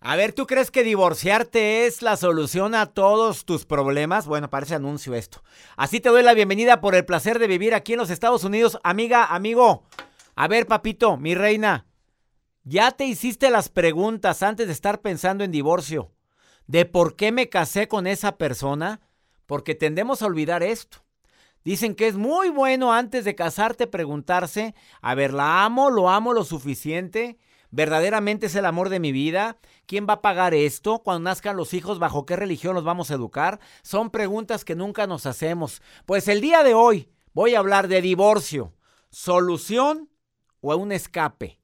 A ver, ¿tú crees que divorciarte es la solución a todos tus problemas? Bueno, parece anuncio esto. Así te doy la bienvenida por el placer de vivir aquí en los Estados Unidos. Amiga, amigo. A ver, papito, mi reina. ¿Ya te hiciste las preguntas antes de estar pensando en divorcio? ¿De por qué me casé con esa persona? Porque tendemos a olvidar esto. Dicen que es muy bueno antes de casarte preguntarse, a ver, ¿la amo? ¿Lo amo lo suficiente? ¿Verdaderamente es el amor de mi vida? ¿Quién va a pagar esto? Cuando nazcan los hijos, ¿bajo qué religión los vamos a educar? Son preguntas que nunca nos hacemos. Pues el día de hoy voy a hablar de divorcio, solución o un escape.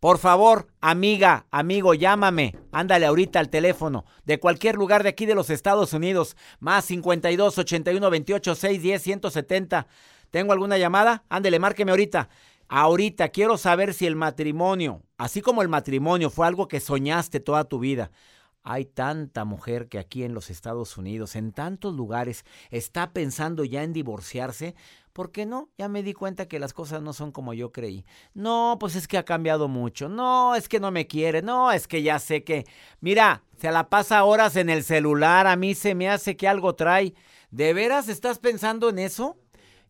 Por favor, amiga, amigo, llámame. Ándale ahorita al teléfono de cualquier lugar de aquí de los Estados Unidos. Más 52 81 28 6 10 170. ¿Tengo alguna llamada? Ándale, márqueme ahorita. Ahorita quiero saber si el matrimonio, así como el matrimonio fue algo que soñaste toda tu vida. Hay tanta mujer que aquí en los Estados Unidos, en tantos lugares, está pensando ya en divorciarse ¿Por qué no? Ya me di cuenta que las cosas no son como yo creí. No, pues es que ha cambiado mucho. No, es que no me quiere. No, es que ya sé que... Mira, se la pasa horas en el celular. A mí se me hace que algo trae. ¿De veras estás pensando en eso?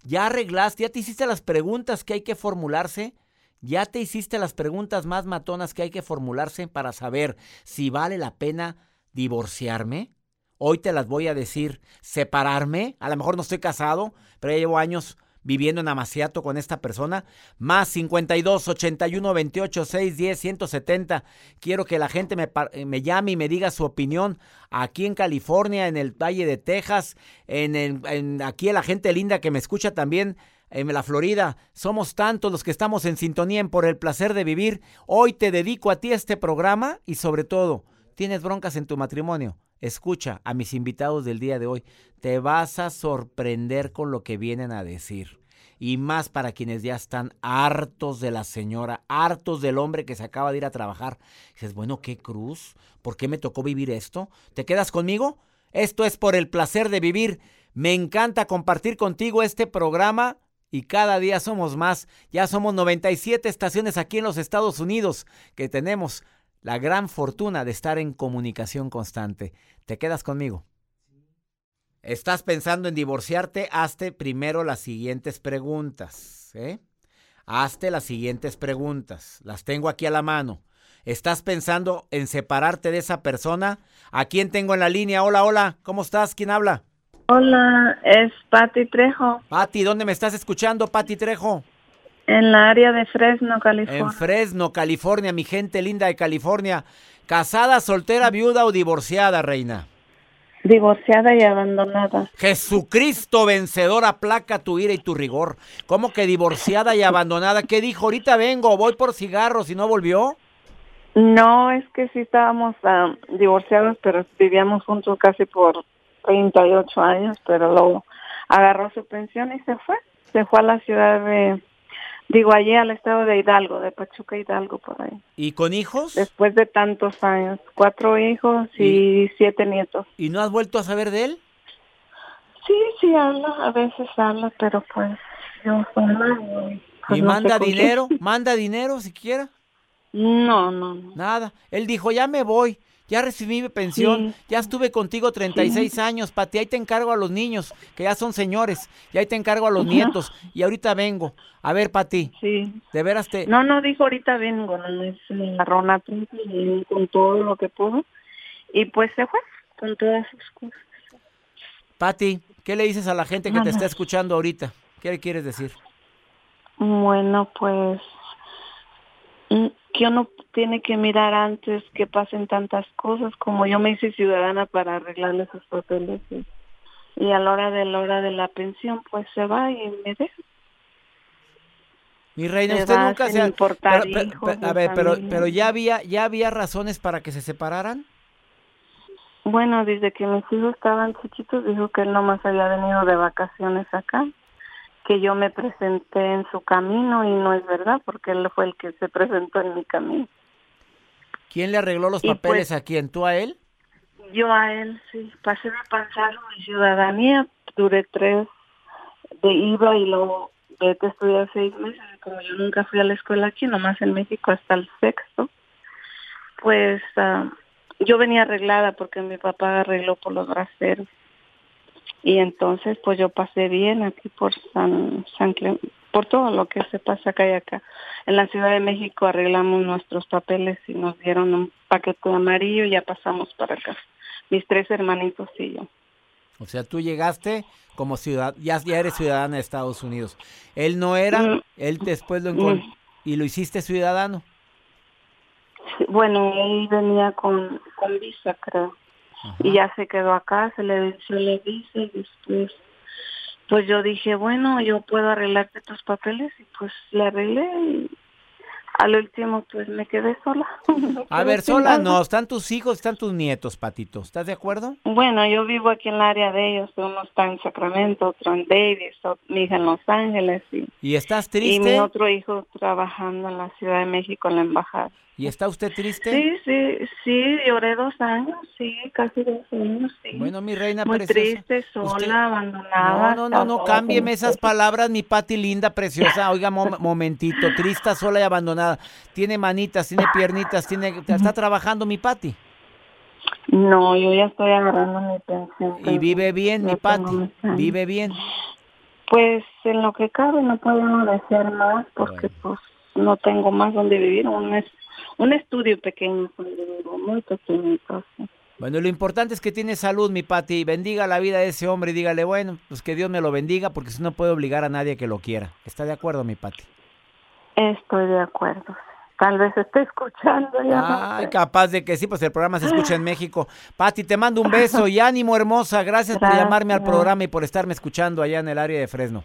¿Ya arreglaste? ¿Ya te hiciste las preguntas que hay que formularse? ¿Ya te hiciste las preguntas más matonas que hay que formularse para saber si vale la pena divorciarme? Hoy te las voy a decir. Separarme. A lo mejor no estoy casado, pero ya llevo años viviendo en Amaciato con esta persona. Más 52 81 28 6 10 170. Quiero que la gente me, me, llame y me diga su opinión aquí en California, en el Valle de Texas, en, en aquí la gente linda que me escucha también en la Florida. Somos tantos los que estamos en sintonía en Por el Placer de Vivir. Hoy te dedico a ti este programa y sobre todo, ¿tienes broncas en tu matrimonio? Escucha a mis invitados del día de hoy. Te vas a sorprender con lo que vienen a decir. Y más para quienes ya están hartos de la señora, hartos del hombre que se acaba de ir a trabajar. dices, bueno, qué cruz. ¿Por qué me tocó vivir esto? ¿Te quedas conmigo? Esto es por el placer de vivir. Me encanta compartir contigo este programa y cada día somos más. Ya somos 97 estaciones aquí en los Estados Unidos que tenemos la gran fortuna de estar en comunicación constante. ¿Te quedas conmigo? ¿Estás pensando en divorciarte? Hazte primero las siguientes preguntas. ¿eh? Hazte las siguientes preguntas. Las tengo aquí a la mano. ¿Estás pensando en separarte de esa persona? ¿A quién tengo en la línea? Hola, hola. ¿Cómo estás? ¿Quién habla? Hola, es Patti Trejo. Patti, ¿dónde me estás escuchando, Patti Trejo? En la área de Fresno, California. En Fresno, California, mi gente linda de California. ¿Casada, soltera, viuda o divorciada, reina? Divorciada y abandonada. Jesucristo vencedor, aplaca tu ira y tu rigor. ¿Cómo que divorciada y abandonada? ¿Qué dijo? Ahorita vengo, voy por cigarros y no volvió. No, es que sí estábamos ah, divorciados, pero vivíamos juntos casi por 38 años, pero luego agarró su pensión y se fue. Se fue a la ciudad de Digo, allí al estado de Hidalgo, de Pachuca Hidalgo, por ahí. ¿Y con hijos? Después de tantos años, cuatro hijos y, siete nietos. ¿Y no has vuelto a saber de él? Sí, sí habla, a veces habla, pero pues yo sola. Pues, ¿Y manda dinero? ¿Manda dinero siquiera? No, no, no. Nada. Él dijo, ya me voy. Ya recibí mi pensión, ya estuve contigo 36 años, Pati, ahí te encargo a los niños, que ya son señores, y ahí te encargo a los nietos, y ahorita vengo. A ver, Pati, sí. de veras te... No, no, dijo ahorita vengo, no, es la con todo lo que pudo, y pues se fue con todas sus cosas. Pati, ¿qué le dices a la gente que te está escuchando ahorita? ¿Qué le quieres decir? Bueno, pues mm, que uno tiene que mirar antes que pasen tantas cosas, como yo me hice ciudadana para arreglarle sus papeles y, a la hora de la hora de la pensión pues se va y me deja. Mi reina, usted nunca se ha... a ver, pero, pero ya había, ya había razones para que se separaran. Bueno, desde que mis hijos estaban chiquitos, dijo que él nomás había venido de vacaciones acá que yo me presenté en su camino y no es verdad porque él fue el que se presentó en mi camino. ¿Quién le arregló los papeles a quién? ¿Tú a él? Yo a él, sí. Pasé de pasar mi ciudadanía, duré tres de IVA y luego de estudiar seis meses. Como yo nunca fui a la escuela aquí, nomás en México hasta el sexto, pues uh, yo venía arreglada porque mi papá arregló por los braceros. Y entonces pues yo pasé bien aquí por San, San por todo lo que se pasa acá y acá. En la Ciudad de México arreglamos nuestros papeles y nos dieron un paquete amarillo y ya pasamos para acá. Mis tres hermanitos y yo. O sea, tú llegaste como ciudad, ya, ya eres ciudadana de Estados Unidos. Él no era, mm. él después lo encontró mm. y lo hiciste ciudadano. bueno, él venía con, con visa, creo. Y ya se quedó acá, se le venció la visa y después, pues yo dije, bueno, yo puedo arreglarte tus papeles y pues le arreglé y al último pues me quedé sola. A ver, sola no, están tus hijos, están tus nietos, Patito, ¿estás de acuerdo? Bueno, yo vivo aquí en el área de ellos, uno está en Sacramento, otro en Davis, mi hija en Los Ángeles. Y, ¿Y estás triste? Y mi otro hijo trabajando en la Ciudad de México en la embajada. ¿Y está usted triste? Sí, sí, sí, lloré dos años, sí, casi dos años, sí. Bueno, mi reina Muy triste, sola, abandonada. No, no, no, no, cámbieme esas palabras, mi Pati linda, preciosa. Oiga, momentito, triste, sola y abandonada. Tiene manitas, tiene piernitas, tiene, está trabajando mi Pati. No, yo ya estoy agarrando mi pensión. ¿Y vive bien, mi Pati? ¿Vive bien? Pues en lo que cabe no puedo decir más porque pues no tengo más donde vivir. Un es un estudio pequeño, muy pequeñito. Bueno, lo importante es que tiene salud, mi Pati. Bendiga la vida de ese hombre y dígale, bueno, pues que Dios me lo bendiga, porque si no puede obligar a nadie que lo quiera. ¿Está de acuerdo, mi Pati? Estoy de acuerdo. Tal vez esté escuchando ya. Ay, capaz de que sí, pues el programa se escucha en México. Pati, te mando un beso y ánimo, hermosa. Gracias, por llamarme al programa y por estarme escuchando allá en el área de Fresno.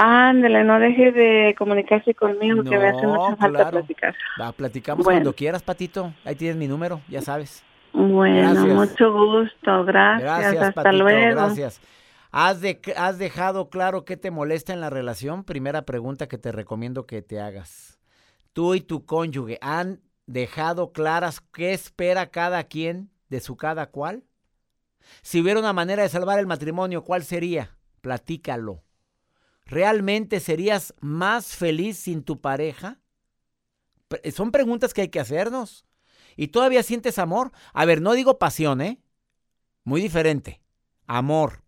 Ándale, no deje de comunicarse conmigo, que me hace mucha falta platicar. platicamos cuando quieras, Patito. Ahí tienes mi número, ya sabes. Bueno, mucho gusto. Gracias. hasta luego. Gracias. ¿Has, de, ¿Has dejado claro qué te molesta en la relación? Primera pregunta que te recomiendo que te hagas. Tú y tu cónyuge han dejado claras qué espera cada quien de su cada cual. Si hubiera una manera de salvar el matrimonio, ¿cuál sería? Platícalo. ¿Realmente serías más feliz sin tu pareja? Son preguntas que hay que hacernos. ¿Y todavía sientes amor? A ver, no digo pasión, ¿eh? Muy diferente. Amor,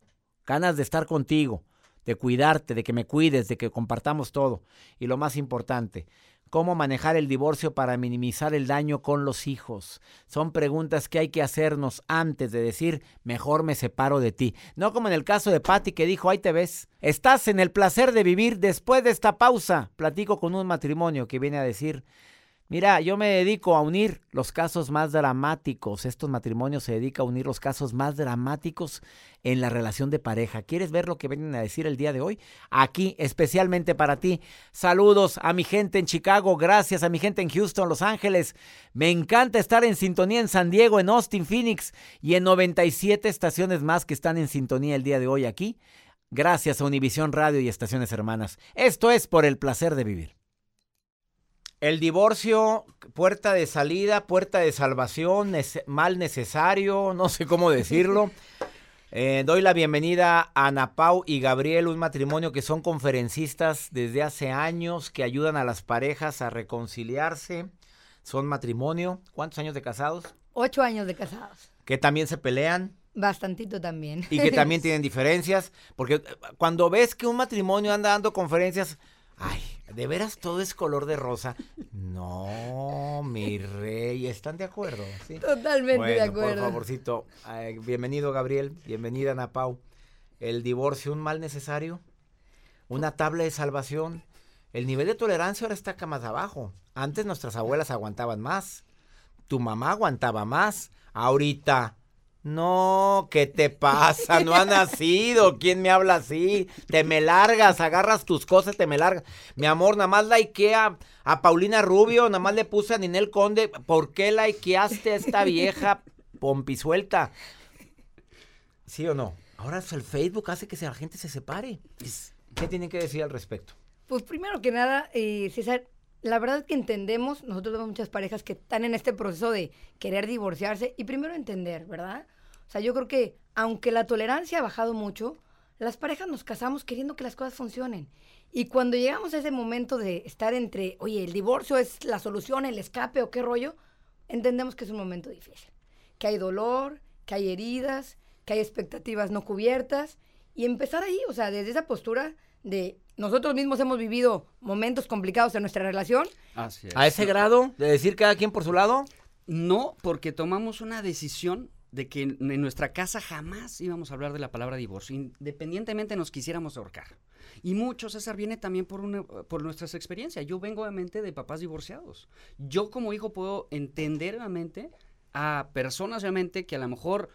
ganas de estar contigo, de cuidarte, de que me cuides, de que compartamos todo. Y lo más importante, cómo manejar el divorcio para minimizar el daño con los hijos. Son preguntas que hay que hacernos antes de decir, mejor me separo de ti. No como en el caso de Patty que dijo, ahí te ves. Estás en el placer de vivir después de esta pausa. Platico con un matrimonio que viene a decir, Mira, yo me dedico a unir los casos más dramáticos. Estos matrimonios se dedican a unir los casos más dramáticos en la relación de pareja. ¿Quieres ver lo que vienen a decir el día de hoy? Aquí, especialmente para ti. Saludos a mi gente en Chicago, gracias a mi gente en Houston, Los Ángeles. Me encanta estar en sintonía en San Diego, en Austin, Phoenix y en 97 estaciones más que están en sintonía el día de hoy aquí. Gracias a Univisión Radio y Estaciones Hermanas. Esto es por el placer de vivir. El divorcio, puerta de salida, puerta de salvación, mal necesario, no sé cómo decirlo. Eh, doy la bienvenida a Ana Pau y Gabriel, un matrimonio que son conferencistas desde hace años, que ayudan a las parejas a reconciliarse. Son matrimonio. ¿Cuántos años de casados? Ocho años de casados. Que también se pelean. Bastantito también. Y que también tienen diferencias. Porque eh, cuando ves que un matrimonio anda dando conferencias, ay, ¿De veras todo es color de rosa? No, mi rey, ¿están de acuerdo? Totalmente de acuerdo. Por favorcito, bienvenido Gabriel, bienvenida Ana Pau. ¿El divorcio un mal necesario? ¿Una tabla de salvación? El nivel de tolerancia ahora está acá más abajo. Antes nuestras abuelas aguantaban más. Tu mamá aguantaba más. Ahorita no, ¿qué te pasa? No ha nacido. ¿Quién me habla así? Te me largas, agarras tus cosas, te me largas. Mi amor, nada más likeé a, Paulina Rubio, nada más le puse a Ninel Conde. ¿Por qué likeaste a esta vieja pompisuelta? ¿Sí o no? Ahora el Facebook hace que la gente se separe. ¿Qué tienen que decir al respecto? Pues primero que nada, eh, César, la verdad es que entendemos, nosotros vemos muchas parejas que están en este proceso de querer divorciarse y primero entender, ¿verdad? O sea, yo creo que aunque la tolerancia ha bajado mucho, las parejas nos casamos queriendo que las cosas funcionen. Y cuando llegamos a ese momento de estar entre, oye, el divorcio es la solución, el escape o qué rollo, entendemos que es un momento difícil. que hay dolor, que hay heridas, que hay expectativas no cubiertas y empezar ahí, o sea, desde esa postura de nosotros mismos hemos vivido momentos complicados en nuestra relación. Así es. ¿A ese grado de decir cada quien por su lado? No, porque tomamos una decisión de que en nuestra casa jamás íbamos a hablar de la palabra divorcio, independientemente nos quisiéramos ahorcar. Y mucho, César, viene también por, una, por nuestras experiencias. Yo vengo obviamente de papás divorciados. Yo como hijo puedo entender obviamente a personas obviamente que a lo mejor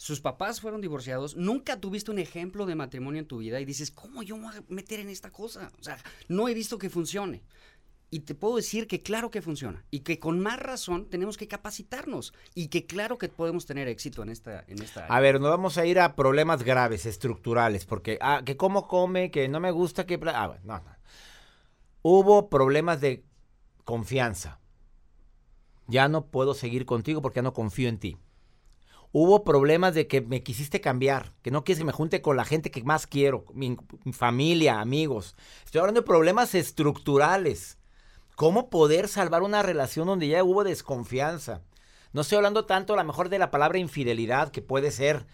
sus papás fueron divorciados, nunca tuviste un ejemplo de matrimonio en tu vida y dices, ¿cómo yo me voy a meter en esta cosa? O sea, no he visto que funcione. Y te puedo decir que claro que funciona y que con más razón tenemos que capacitarnos y que claro que podemos tener éxito en esta, en esta. A ver, no vamos a ir a problemas graves, estructurales, porque, ah, que cómo come, que no me gusta, que... Ah, no, no. Hubo problemas de confianza. Ya no puedo seguir contigo porque no confío en ti. Hubo problemas de que me quisiste cambiar, que no quieres que me junte con la gente que más quiero, mi familia, amigos. Estoy hablando de problemas estructurales ¿Cómo poder salvar una relación donde ya hubo desconfianza? No estoy hablando tanto a lo mejor de la palabra infidelidad, que puede ser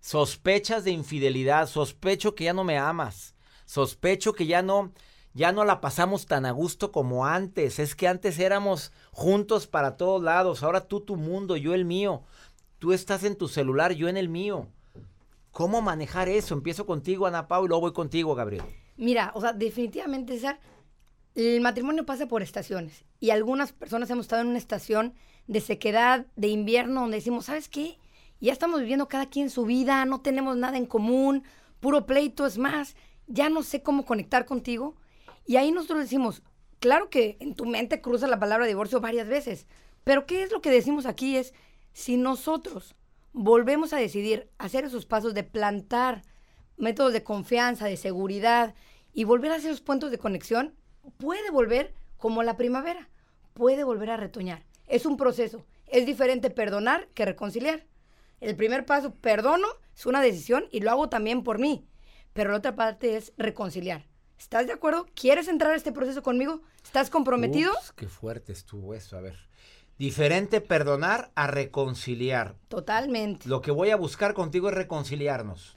sospechas de infidelidad, sospecho que ya no me amas, sospecho que ya no ya no la pasamos tan a gusto como antes, es que antes éramos juntos para todos lados, ahora tú tu mundo, yo el mío. Tú estás en tu celular, yo en el mío. ¿Cómo manejar eso? Empiezo contigo, Ana Pau, y luego voy contigo, Gabriel. Mira, o sea, definitivamente, César, el matrimonio pasa por estaciones y algunas personas hemos estado en una estación de sequedad, de invierno, donde decimos, ¿sabes qué? Ya estamos viviendo cada quien su vida, no tenemos nada en común, puro pleito, es más, ya no sé cómo conectar contigo. Y ahí nosotros decimos, claro que en tu mente cruza la palabra divorcio varias veces, pero ¿qué es lo que decimos aquí? Es, si nosotros volvemos a decidir hacer esos pasos de plantar métodos de confianza, de seguridad y volver a hacer esos puntos de conexión, puede volver como la primavera, puede volver a retoñar. Es un proceso. Es diferente perdonar que reconciliar. El primer paso, perdono, es una decisión y lo hago también por mí. Pero la otra parte es reconciliar. ¿Estás de acuerdo? ¿Quieres entrar a este proceso conmigo? ¿Estás comprometido? qué fuerte estuvo eso. A ver. Diferente perdonar a reconciliar. Totalmente. Lo que voy a buscar contigo es reconciliarnos.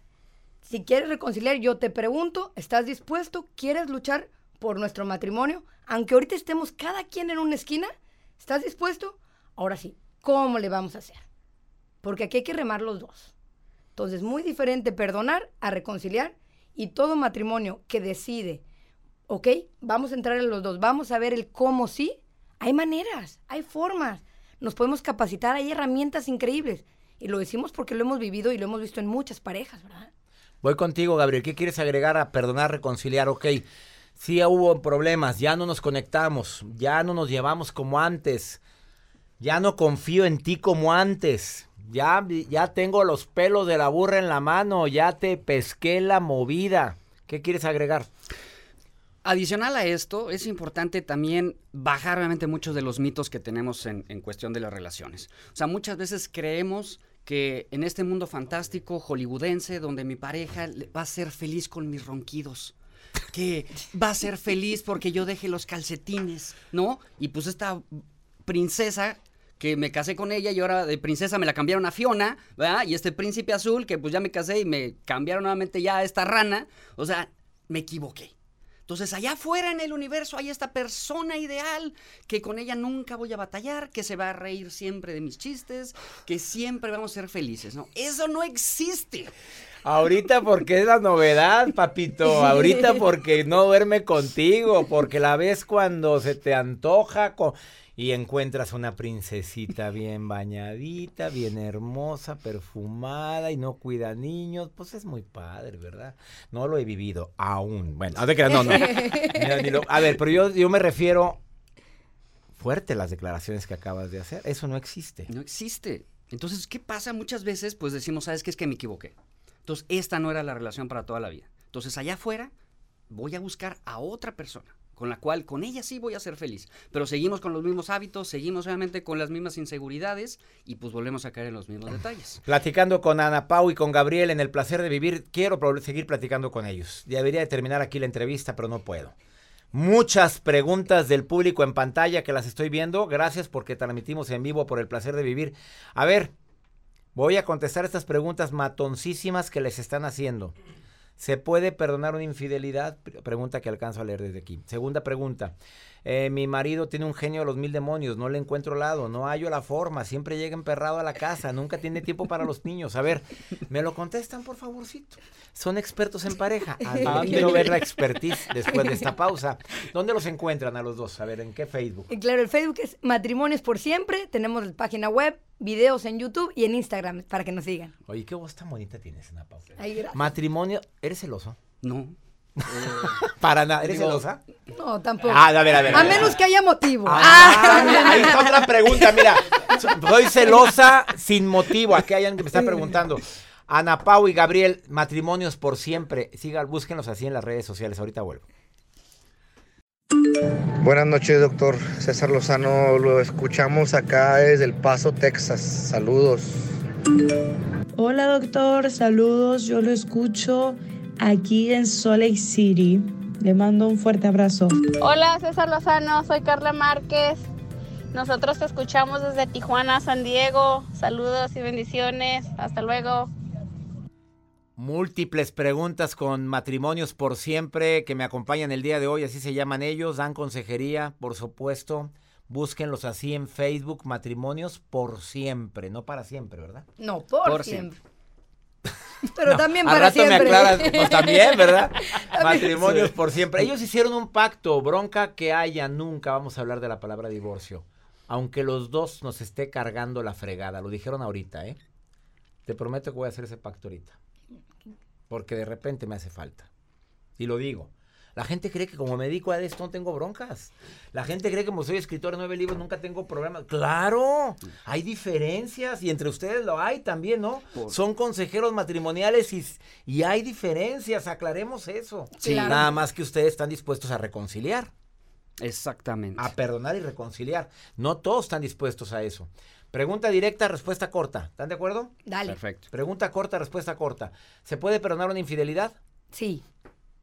Si quieres reconciliar, yo te pregunto, ¿estás dispuesto? ¿Quieres luchar por nuestro matrimonio, aunque ahorita estemos cada quien en una esquina, ¿estás dispuesto? Ahora sí, ¿cómo le vamos a hacer? Porque aquí hay que remar los dos. Entonces, muy diferente perdonar a reconciliar y todo matrimonio que decide, ok, vamos a entrar en los dos, vamos a ver el cómo sí, hay maneras, hay formas, nos podemos capacitar, hay herramientas increíbles. Y lo decimos porque lo hemos vivido y lo hemos visto en muchas parejas, ¿verdad? Voy contigo, Gabriel. ¿Qué quieres agregar a perdonar, reconciliar? Ok, sí hubo problemas, ya no nos conectamos, ya no nos llevamos como antes, ya no confío en ti como antes, ya, ya tengo los pelos de la burra en la mano, ya te pesqué la movida. ¿Qué quieres agregar? Adicional a esto, es importante también bajar realmente muchos de los mitos que tenemos en, en cuestión de las relaciones. O sea, muchas veces creemos que en este mundo fantástico hollywoodense, donde mi pareja va a ser feliz con mis ronquidos, que va a ser feliz porque yo deje los calcetines, ¿no? Y pues esta princesa que me casé con ella y ahora de princesa me la cambiaron a Fiona, ¿verdad? Y este príncipe azul que pues ya me casé y me cambiaron nuevamente ya a esta rana, o sea, me equivoqué. Entonces, allá afuera en el universo hay esta persona ideal que con ella nunca voy a batallar, que se va a reír siempre de mis chistes, que siempre vamos a ser felices, ¿no? Eso no existe. Ahorita porque es la novedad, papito. Ahorita porque no duerme contigo, porque la ves cuando se te antoja y encuentras una princesita bien bañadita, bien hermosa, perfumada y no cuida niños. Pues es muy padre, ¿verdad? No lo he vivido aún. Bueno, no, no. a ver, pero yo, yo me refiero fuerte las declaraciones que acabas de hacer. Eso no existe. No existe. Entonces, ¿qué pasa? Muchas veces, pues decimos, ¿sabes qué? Es que me equivoqué. Entonces, esta no era la relación para toda la vida. Entonces, allá afuera voy a buscar a otra persona con la cual con ella sí voy a ser feliz. Pero seguimos con los mismos hábitos, seguimos obviamente con las mismas inseguridades y pues volvemos a caer en los mismos detalles. Platicando con Ana Pau y con Gabriel en el placer de vivir, quiero seguir platicando con ellos. Debería de terminar aquí la entrevista, pero no puedo. Muchas preguntas del público en pantalla que las estoy viendo. Gracias porque transmitimos en vivo por el placer de vivir. A ver, Voy a contestar estas preguntas matoncísimas que les están haciendo. ¿Se puede perdonar una infidelidad? Pregunta que alcanzo a leer desde aquí. Segunda pregunta. Eh, mi marido tiene un genio de los mil demonios, no le encuentro lado, no hallo la forma, siempre llega emperrado a la casa, nunca tiene tiempo para los niños. A ver, ¿me lo contestan, por favorcito? Son expertos en pareja. Ah, quiero ver la expertise después de esta pausa. ¿Dónde los encuentran a los dos? A ver, ¿en qué Facebook? Claro, el Facebook es Matrimonios por Siempre. Tenemos la página web, videos en YouTube y en Instagram para que nos sigan. Oye, qué voz tan bonita tienes, en la pausa. Matrimonio, ¿eres celoso? No. Para nada. ¿Eres celosa? No, tampoco. Ah, a ver, a ver. A, menos que haya motivo. Ah, ah. Ahí está otra pregunta, mira. Soy celosa sin motivo. Aquí hay alguien que me está preguntando. Ana Pau y Gabriel, matrimonios por siempre. Sigan, búsquenlos así en las redes sociales. Ahorita vuelvo. Buenas noches, doctor César Lozano. Lo escuchamos acá desde El Paso, Texas. Saludos. Hola, doctor. Saludos. Yo lo escucho aquí en Salt Lake City. Le mando un fuerte abrazo. Hola César Lozano, soy Carla Márquez. Nosotros te escuchamos desde Tijuana, San Diego. Saludos y bendiciones. Hasta luego. Múltiples preguntas con matrimonios por siempre que me acompañan el día de hoy, así se llaman ellos, dan consejería, por supuesto. Búsquenlos así en Facebook, matrimonios por siempre, no para siempre, ¿verdad? No, por, siempre. Pero también para rato siempre. me aclaras, pues también, ¿verdad? Matrimonios por siempre. Ellos hicieron un pacto, bronca que haya, nunca vamos a hablar de la palabra divorcio. Aunque los dos nos esté cargando la fregada, lo dijeron ahorita, ¿eh? Te prometo que voy a hacer ese pacto ahorita. Porque de repente me hace falta. Y lo digo. La gente cree que como me dedico a esto no tengo broncas. La gente cree que como soy escritor de nueve libros nunca tengo problemas. Claro, hay diferencias y entre ustedes lo hay también, ¿no? Son consejeros matrimoniales y, y, hay diferencias, aclaremos eso. Sí. Nada más que ustedes están dispuestos a reconciliar. Exactamente. A perdonar y reconciliar. No todos están dispuestos a eso. Pregunta directa, respuesta corta. ¿Están de acuerdo? Dale. Perfecto. Pregunta corta, respuesta corta. ¿Se puede perdonar una infidelidad? Sí.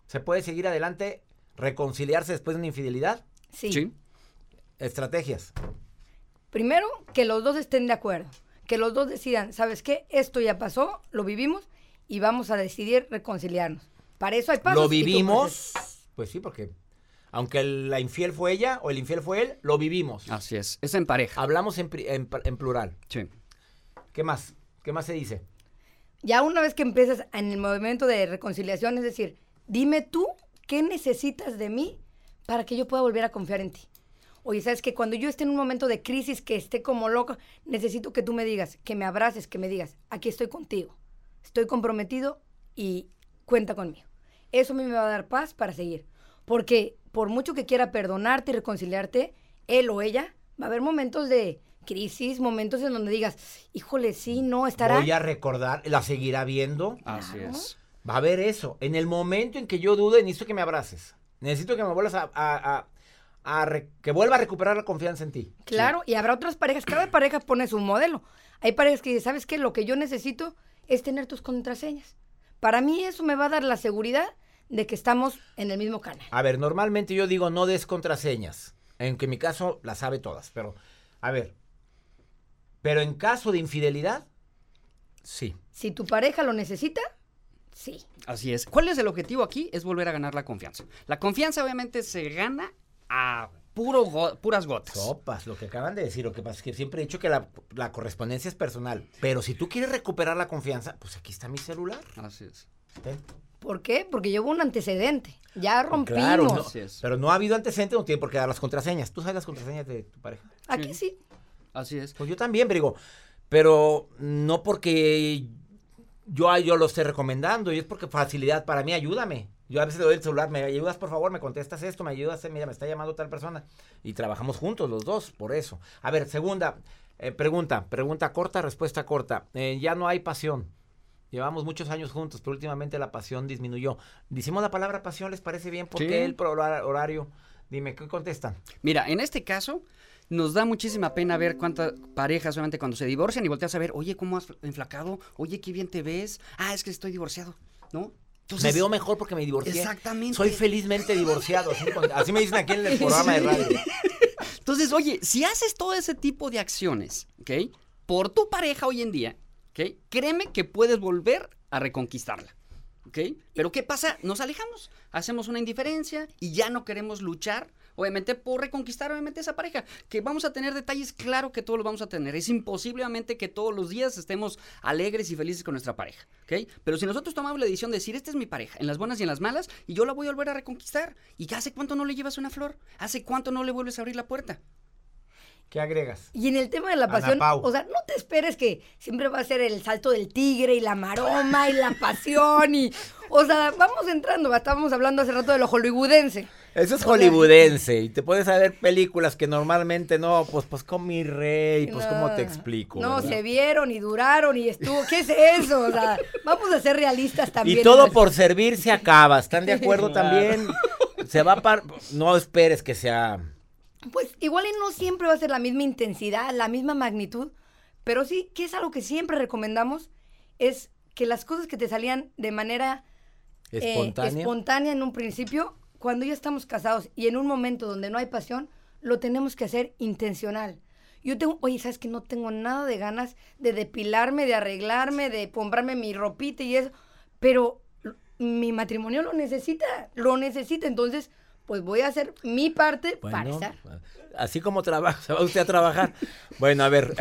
¿Se puede seguir adelante, reconciliarse después de una infidelidad? Sí. Estrategias. Primero, que los dos estén de acuerdo. Que los dos decidan, ¿sabes qué? Esto ya pasó, lo vivimos y vamos a decidir reconciliarnos. Para eso hay pasos. ¿Lo vivimos? Pues sí, porque aunque la infiel fue ella o el infiel fue él, lo vivimos. Así es, es en pareja. Hablamos en, en plural. Sí. ¿Qué más? ¿Qué más se dice? Ya una vez que empiezas en el movimiento de reconciliación, es decir, Dime tú qué necesitas de mí para que yo pueda volver a confiar en ti. Oye, sabes que cuando yo esté en un momento de crisis, que esté como loco, necesito que tú me digas, que me abraces, que me digas, aquí estoy contigo, estoy comprometido y cuenta conmigo. Eso a mí me va a dar paz para seguir. Porque por mucho que quiera perdonarte y reconciliarte, él o ella, va a haber momentos de crisis, momentos en donde digas, híjole, sí, no, estará. Voy a recordar, la seguirá viendo. Así es. Va a haber eso. En el momento en que yo dude, necesito que me abraces. Necesito que me vuelvas a, que vuelva a recuperar la confianza en ti. Claro, y habrá otras parejas. Cada pareja pone su modelo. Hay parejas que dicen, ¿sabes qué? Lo que yo necesito es tener tus contraseñas. Para mí eso me va a dar la seguridad de que estamos en el mismo canal. A ver, normalmente yo digo no des contraseñas. En que en mi caso las sabe todas. Pero, a ver. Pero en caso de infidelidad, sí. Si tu pareja lo necesita, Sí. Así es. ¿Cuál es el objetivo aquí? Es volver a ganar la confianza. La confianza obviamente se gana a puro puras gotas. Sopas, lo que acaban de decir. Lo que pasa es que siempre he dicho que la, correspondencia es personal. Pero si tú quieres recuperar la confianza, pues aquí está mi celular. Así es. ¿Por qué? Porque yo hubo un antecedente. Ya rompimos. Claro, pero no ha habido antecedente, no tiene por qué dar las contraseñas. ¿Tú sabes las contraseñas de tu pareja? Aquí sí. Así es. Pues yo también, pero digo, pero no porque yo, yo lo estoy recomendando y es porque facilidad para mí, ayúdame. Yo a veces le doy el celular, me ayudas por favor, me contestas esto, me ayudas, mira, me está llamando tal persona. Y trabajamos juntos los dos, por eso. A ver, segunda eh, pregunta, pregunta corta, respuesta corta. Eh, ya no hay pasión. Llevamos muchos años juntos, pero últimamente la pasión disminuyó. ¿Dicimos la palabra pasión? ¿Les parece bien? ¿Por qué el horario? Dime, ¿qué contestan? Mira, en este caso, nos da muchísima pena ver cuántas parejas solamente cuando se divorcian y volteas a ver, oye, ¿cómo has enflacado? Oye, qué bien te ves. Ah, es que estoy divorciado, ¿no? me veo mejor porque me divorcié. Exactamente. Soy felizmente divorciado. Así, me dicen aquí en el programa de radio. Entonces, oye, si haces todo ese tipo de acciones, ¿ok? Por tu pareja hoy en día, ¿ok? ¿ok? Créeme que puedes volver a reconquistarla. ¿Ok? Pero ¿qué pasa? Nos alejamos, hacemos una indiferencia y ya no queremos luchar, obviamente, por reconquistar, obviamente, esa pareja. Que vamos a tener detalles, claro que todos los vamos a tener. Es imposible, obviamente, que todos los días estemos alegres y felices con nuestra pareja, ¿ok? Pero si nosotros tomamos la decisión de decir, esta es mi pareja, en las buenas y en las malas, y yo la voy a volver a reconquistar. ¿Y hace cuánto no le llevas una flor? ¿Hace cuánto no le vuelves a abrir la puerta? ¿Qué agregas? Y en el tema de la pasión, o sea, no te esperes que siempre va a ser el salto del tigre y la maroma y la pasión y, o sea, vamos entrando, estábamos hablando hace rato de lo hollywoodense. Eso es hollywoodense y te puedes ver películas que normalmente no, pues pues con mi rey, pues cómo te explico. No, verdad? se vieron y duraron y estuvo, ¿qué es eso? O sea, vamos a ser realistas también. Y todo por servir se acaba, ¿están de acuerdo también? Se va a par... No esperes que sea... Pues igual no siempre va a ser la misma intensidad, la misma magnitud, pero sí que es algo que siempre recomendamos, es que las cosas que te salían de manera eh, Espontánea. espontánea en un principio, cuando ya estamos casados y en un momento donde no hay pasión, lo tenemos que hacer intencional. Yo tengo, oye, ¿sabes que no tengo nada de ganas de depilarme, de arreglarme, de comprarme mi ropita y eso? Pero mi matrimonio lo necesita, lo necesita. Entonces, pues voy a hacer mi parte para estar. así como trabaja, se va usted a trabajar. Bueno, a ver.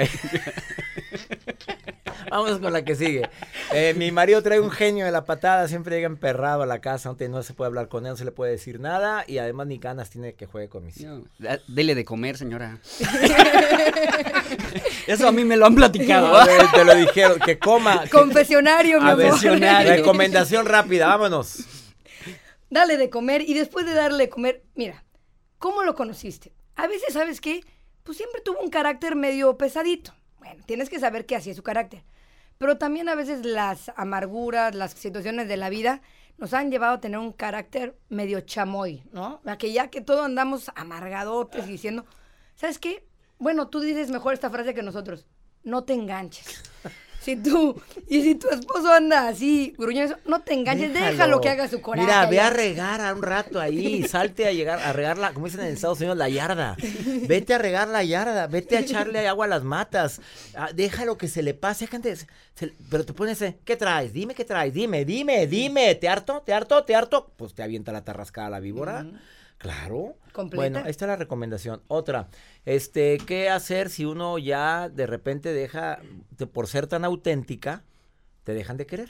Vamos con la que sigue. Eh, mi marido trae un genio de la patada, siempre llega emperrado a la casa, no, te- no se puede hablar con él, no se le puede decir nada y además ni ganas tiene que juegue con mis hijos. No, dele de comer, señora. Eso a mí me lo han platicado. A ver, te lo dijeron, que coma. que- Confesionario, mi amor. recomendación rápida, vámonos. Dale de comer y después de darle de comer, mira, ¿cómo lo conociste? A veces, ¿sabes qué? Pues siempre tuvo un carácter medio pesadito. Bueno, tienes que saber que así es su carácter. Pero también a veces las amarguras, las situaciones de la vida nos han llevado a tener un carácter medio chamoy, ¿no? A que ya que todo andamos amargadotes y diciendo, ¿sabes qué? Bueno, tú dices mejor esta frase que nosotros. No te enganches. Si tú, y si tu esposo anda así, gruñoso, no te enganches, déjalo, que haga su coraje. Mira, ve a regar a un rato ahí, salte a llegar a regar la, como dicen en Estados Unidos, la yarda. Vete a regar la yarda, vete a echarle agua a las matas. Ah, déjalo que se le pase, gente. se- se- pero te pones, eh, ¿qué traes? Dime qué traes, dime, dime, dime, ¿te harto? ¿Te harto? ¿Te harto? Pues te avienta la tarrascada a la víbora. Claro. Completa. Bueno, esta es la recomendación. Otra, este, ¿qué hacer si uno ya de repente deja, de- por ser tan auténtica, te dejan de querer?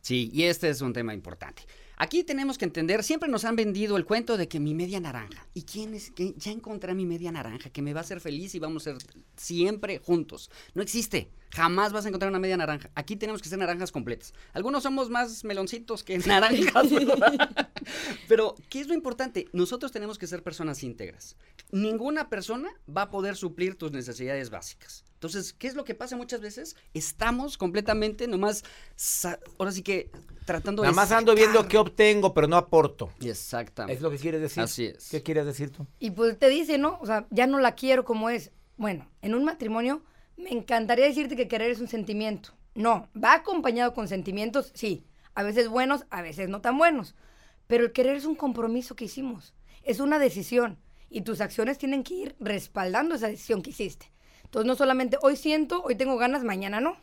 Sí, y este es un tema importante. Aquí tenemos que entender, siempre nos han vendido el cuento de que mi media naranja. ¿Y quién es? que ya encontré mi media naranja, que me va a hacer feliz y vamos a ser siempre juntos. No existe. Jamás vas a encontrar una media naranja. Aquí tenemos que ser naranjas completas. Algunos somos más meloncitos que naranjas. Pero, ¿qué es lo importante? Nosotros tenemos que ser personas íntegras. Ninguna persona va a poder suplir tus necesidades básicas. Entonces, ¿qué es lo que pasa muchas veces? Estamos completamente nomás, ahora sí que tratando Nada de... más ando viendo sacar- qué obtengo, pero no aporto. Exactamente. Es lo que quieres decir. Así es. ¿Qué quieres decir tú? Y pues te dice, ¿no? O sea, ya no la quiero como es. Bueno, en un matrimonio me encantaría decirte que querer es un sentimiento. No, va acompañado con sentimientos, sí. A veces buenos, a veces no tan buenos. Pero el querer es un compromiso que hicimos. Es una decisión. Y tus acciones tienen que ir respaldando esa decisión que hiciste. Entonces, no solamente hoy siento, hoy tengo ganas, mañana no.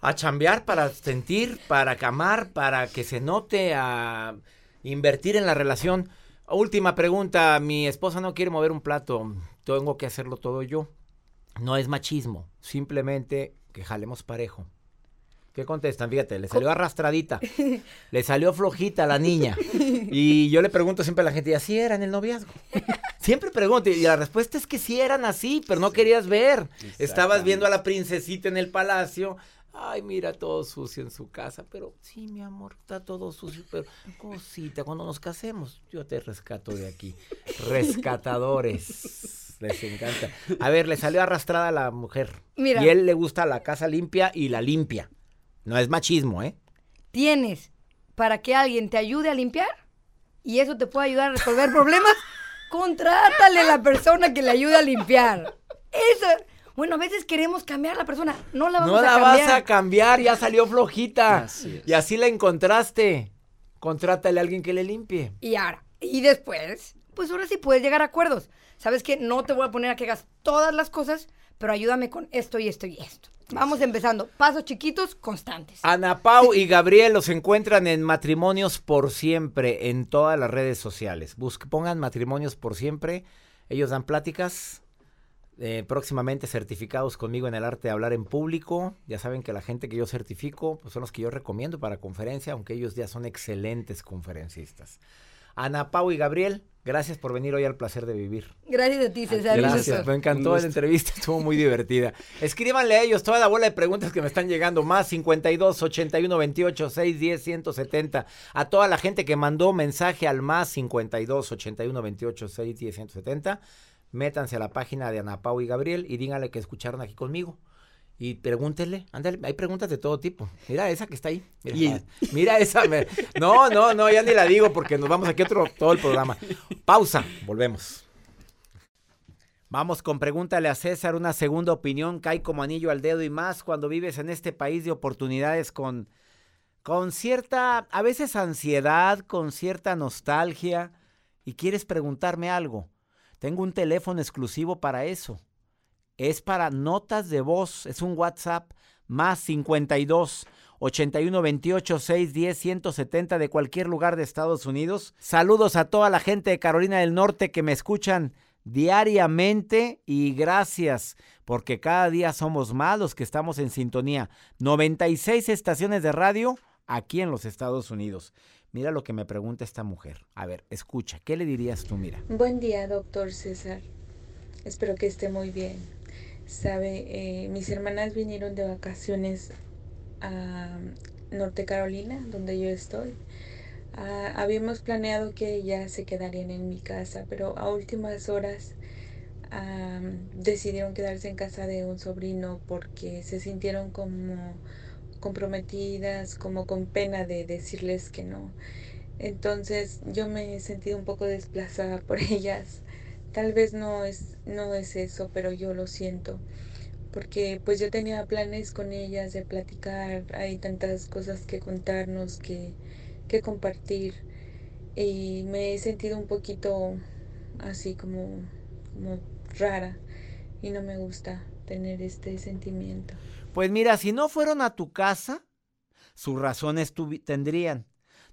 A chambear para sentir, para amar, para que se note, a invertir en la relación. Última pregunta, mi esposa no quiere mover un plato, tengo que hacerlo todo yo. No es machismo, simplemente que jalemos parejo. ¿Qué contestan? Fíjate, le salió arrastradita, le salió flojita a la niña. Y yo le pregunto siempre a la gente, ¿y así era en el noviazgo? Siempre pregunto, y la respuesta es que sí eran así, pero no querías ver. Estabas viendo a la princesita en el palacio. Ay, mira, todo sucio en su casa, pero sí, mi amor, está todo sucio, pero cosita, cuando nos casemos, yo te rescato de aquí. Rescatadores. Les encanta. A ver, le salió arrastrada a la mujer. Mira. Y él le gusta la casa limpia y la limpia. No es machismo, ¿eh? tienes para que alguien te ayude a limpiar y eso te puede ayudar a resolver problemas, contrátale a la persona que le ayude a limpiar. Eso, bueno, a veces queremos cambiar a la persona, no la vamos No la a cambiar. vas a cambiar, ya salió flojita. Así es. Y así la encontraste. Contrátale a alguien que le limpie. Y ahora, y después, pues ahora sí puedes llegar a acuerdos. ¿Sabes qué? No te voy a poner a que hagas todas las cosas, pero ayúdame con esto y esto y esto. Vamos empezando. Pasos chiquitos, constantes. Ana Pau y Gabriel los encuentran en Matrimonios por Siempre en todas las redes sociales. Busque, pongan Matrimonios por Siempre. Ellos dan pláticas. eh, próximamente certificados conmigo en el arte de hablar en público. Ya saben que la gente que yo certifico pues son los que yo recomiendo para conferencia, aunque ellos ya son excelentes conferencistas. Ana Pau y Gabriel, gracias por venir hoy al placer de vivir. Gracias a ti, César. Gracias, me encantó la entrevista, estuvo muy divertida. Escríbanle a ellos toda la bola de preguntas que me están llegando, más 52 81 28 6 10 170. A toda la gente que mandó mensaje al más 52 81 28 6 10 170, métanse a la página de Ana Pau y Gabriel y díganle que escucharon aquí conmigo. Y pregúntenle, ándale, hay preguntas de todo tipo. Mira esa que está ahí. Mira, mira esa. me- No, no, no, ya ni la digo porque nos vamos aquí otro todo el programa. Pausa, volvemos. Vamos con pregúntale a César, una segunda opinión cae como anillo al dedo y más cuando vives en este país de oportunidades con, con cierta, a veces ansiedad, con cierta nostalgia y quieres preguntarme algo. Tengo un teléfono exclusivo para eso. Es para notas de voz, es un WhatsApp más 52 81 28 6 10 170 de cualquier lugar de Estados Unidos. Saludos a toda la gente de Carolina del Norte que me escuchan diariamente y gracias porque cada día somos más los que estamos en sintonía. 96 estaciones de radio aquí en los Estados Unidos. Mira lo que me pregunta esta mujer. A ver, escucha, ¿qué le dirías tú, mira? Buen día, doctor César. Espero que esté muy bien. Sabe, eh, mis hermanas vinieron de vacaciones a Norte Carolina, donde yo estoy. Ah, habíamos planeado que ellas se quedarían en mi casa, pero a últimas horas decidieron quedarse en casa de un sobrino porque se sintieron como comprometidas, como con pena de decirles que no. Entonces yo me he sentido un poco desplazada por ellas. Tal vez no es, no es eso, pero yo lo siento. Porque pues yo tenía planes con ellas de platicar, hay tantas cosas que contarnos, que, que compartir. Y me he sentido un poquito así como, como rara y no me gusta tener este sentimiento. Pues mira, si no fueron a tu casa, sus razones tendrían.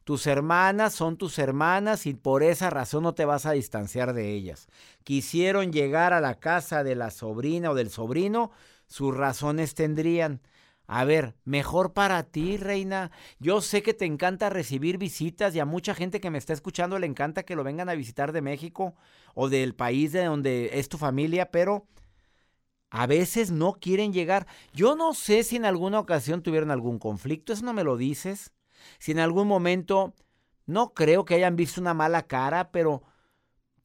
Tus hermanas son tus hermanas y por esa razón no te vas a distanciar de ellas. Quisieron llegar a la casa de la sobrina o del sobrino, sus razones tendrían. A ver, mejor para ti, reina. Yo sé que te encanta recibir visitas y a mucha gente que me está escuchando le encanta que lo vengan a visitar de México o del país de donde es tu familia, pero a veces no quieren llegar. Yo no sé si en alguna ocasión tuvieron algún conflicto, eso no me lo dices. Si en algún momento, no creo que hayan visto una mala cara, pero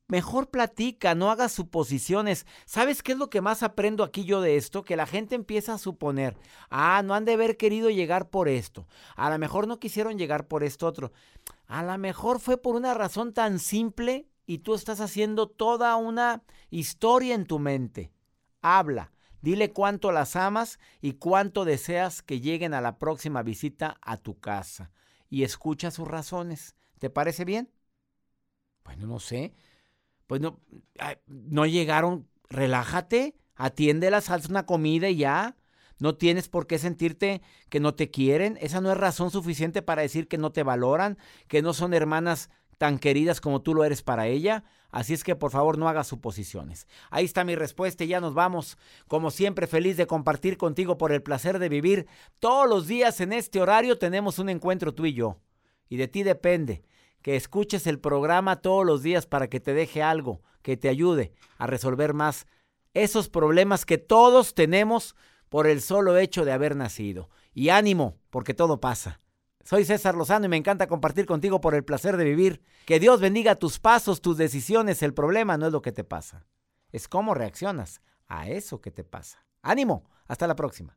mejor platica, no hagas suposiciones. ¿Sabes qué es lo que más aprendo aquí yo de esto? Que la gente empieza a suponer, ah, no han de haber querido llegar por esto. A lo mejor no quisieron llegar por esto otro. A lo mejor fue por una razón tan simple y tú estás haciendo toda una historia en tu mente. Habla, dile cuánto las amas y cuánto deseas que lleguen a la próxima visita a tu casa. Y escucha sus razones. ¿Te parece bien? Bueno, no sé. Pues no, no llegaron. Relájate, atiéndelas, haz una comida y ya. No tienes por qué sentirte que no te quieren. Esa no es razón suficiente para decir que no te valoran, que no son hermanas tan queridas como tú lo eres para ella. Así es que por favor no hagas suposiciones. Ahí está mi respuesta y ya nos vamos. Como siempre, feliz de compartir contigo por el placer de vivir. Todos los días en este horario tenemos un encuentro tú y yo. Y de ti depende que escuches el programa todos los días para que te deje algo, que te ayude a resolver más esos problemas que todos tenemos por el solo hecho de haber nacido. Y ánimo, porque todo pasa. Soy César Lozano y me encanta compartir contigo por el placer de vivir. Que Dios bendiga tus pasos, tus decisiones. El problema no es lo que te pasa, es cómo reaccionas a eso que te pasa. Ánimo, hasta la próxima.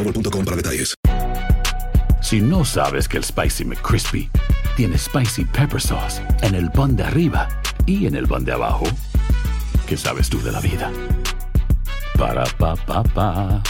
boostmobile.com para detalles. Si no sabes que el Spicy McCrispy tiene Spicy Pepper Sauce en el pan de arriba y en el pan de abajo, ¿qué sabes tú de la vida? Para, pa, pa, pa.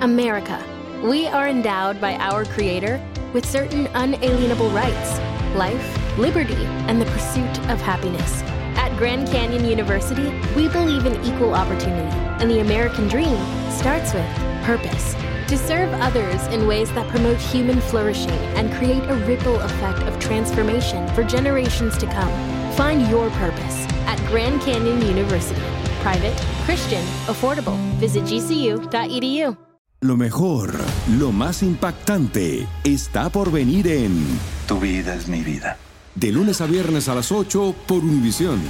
America. We are endowed by our Creator with certain unalienable rights life, liberty, and the pursuit of happiness. At Grand Canyon University, we believe in equal opportunity, and the American dream starts with purpose. To serve others in ways that promote human flourishing and create a ripple effect of transformation for generations to come. Find your purpose at Grand Canyon University. Private, Christian, affordable. Visit gcu.edu. Lo mejor, lo más impactante, está por venir en Tu vida es mi vida. De lunes a viernes a las 8 por Univisión.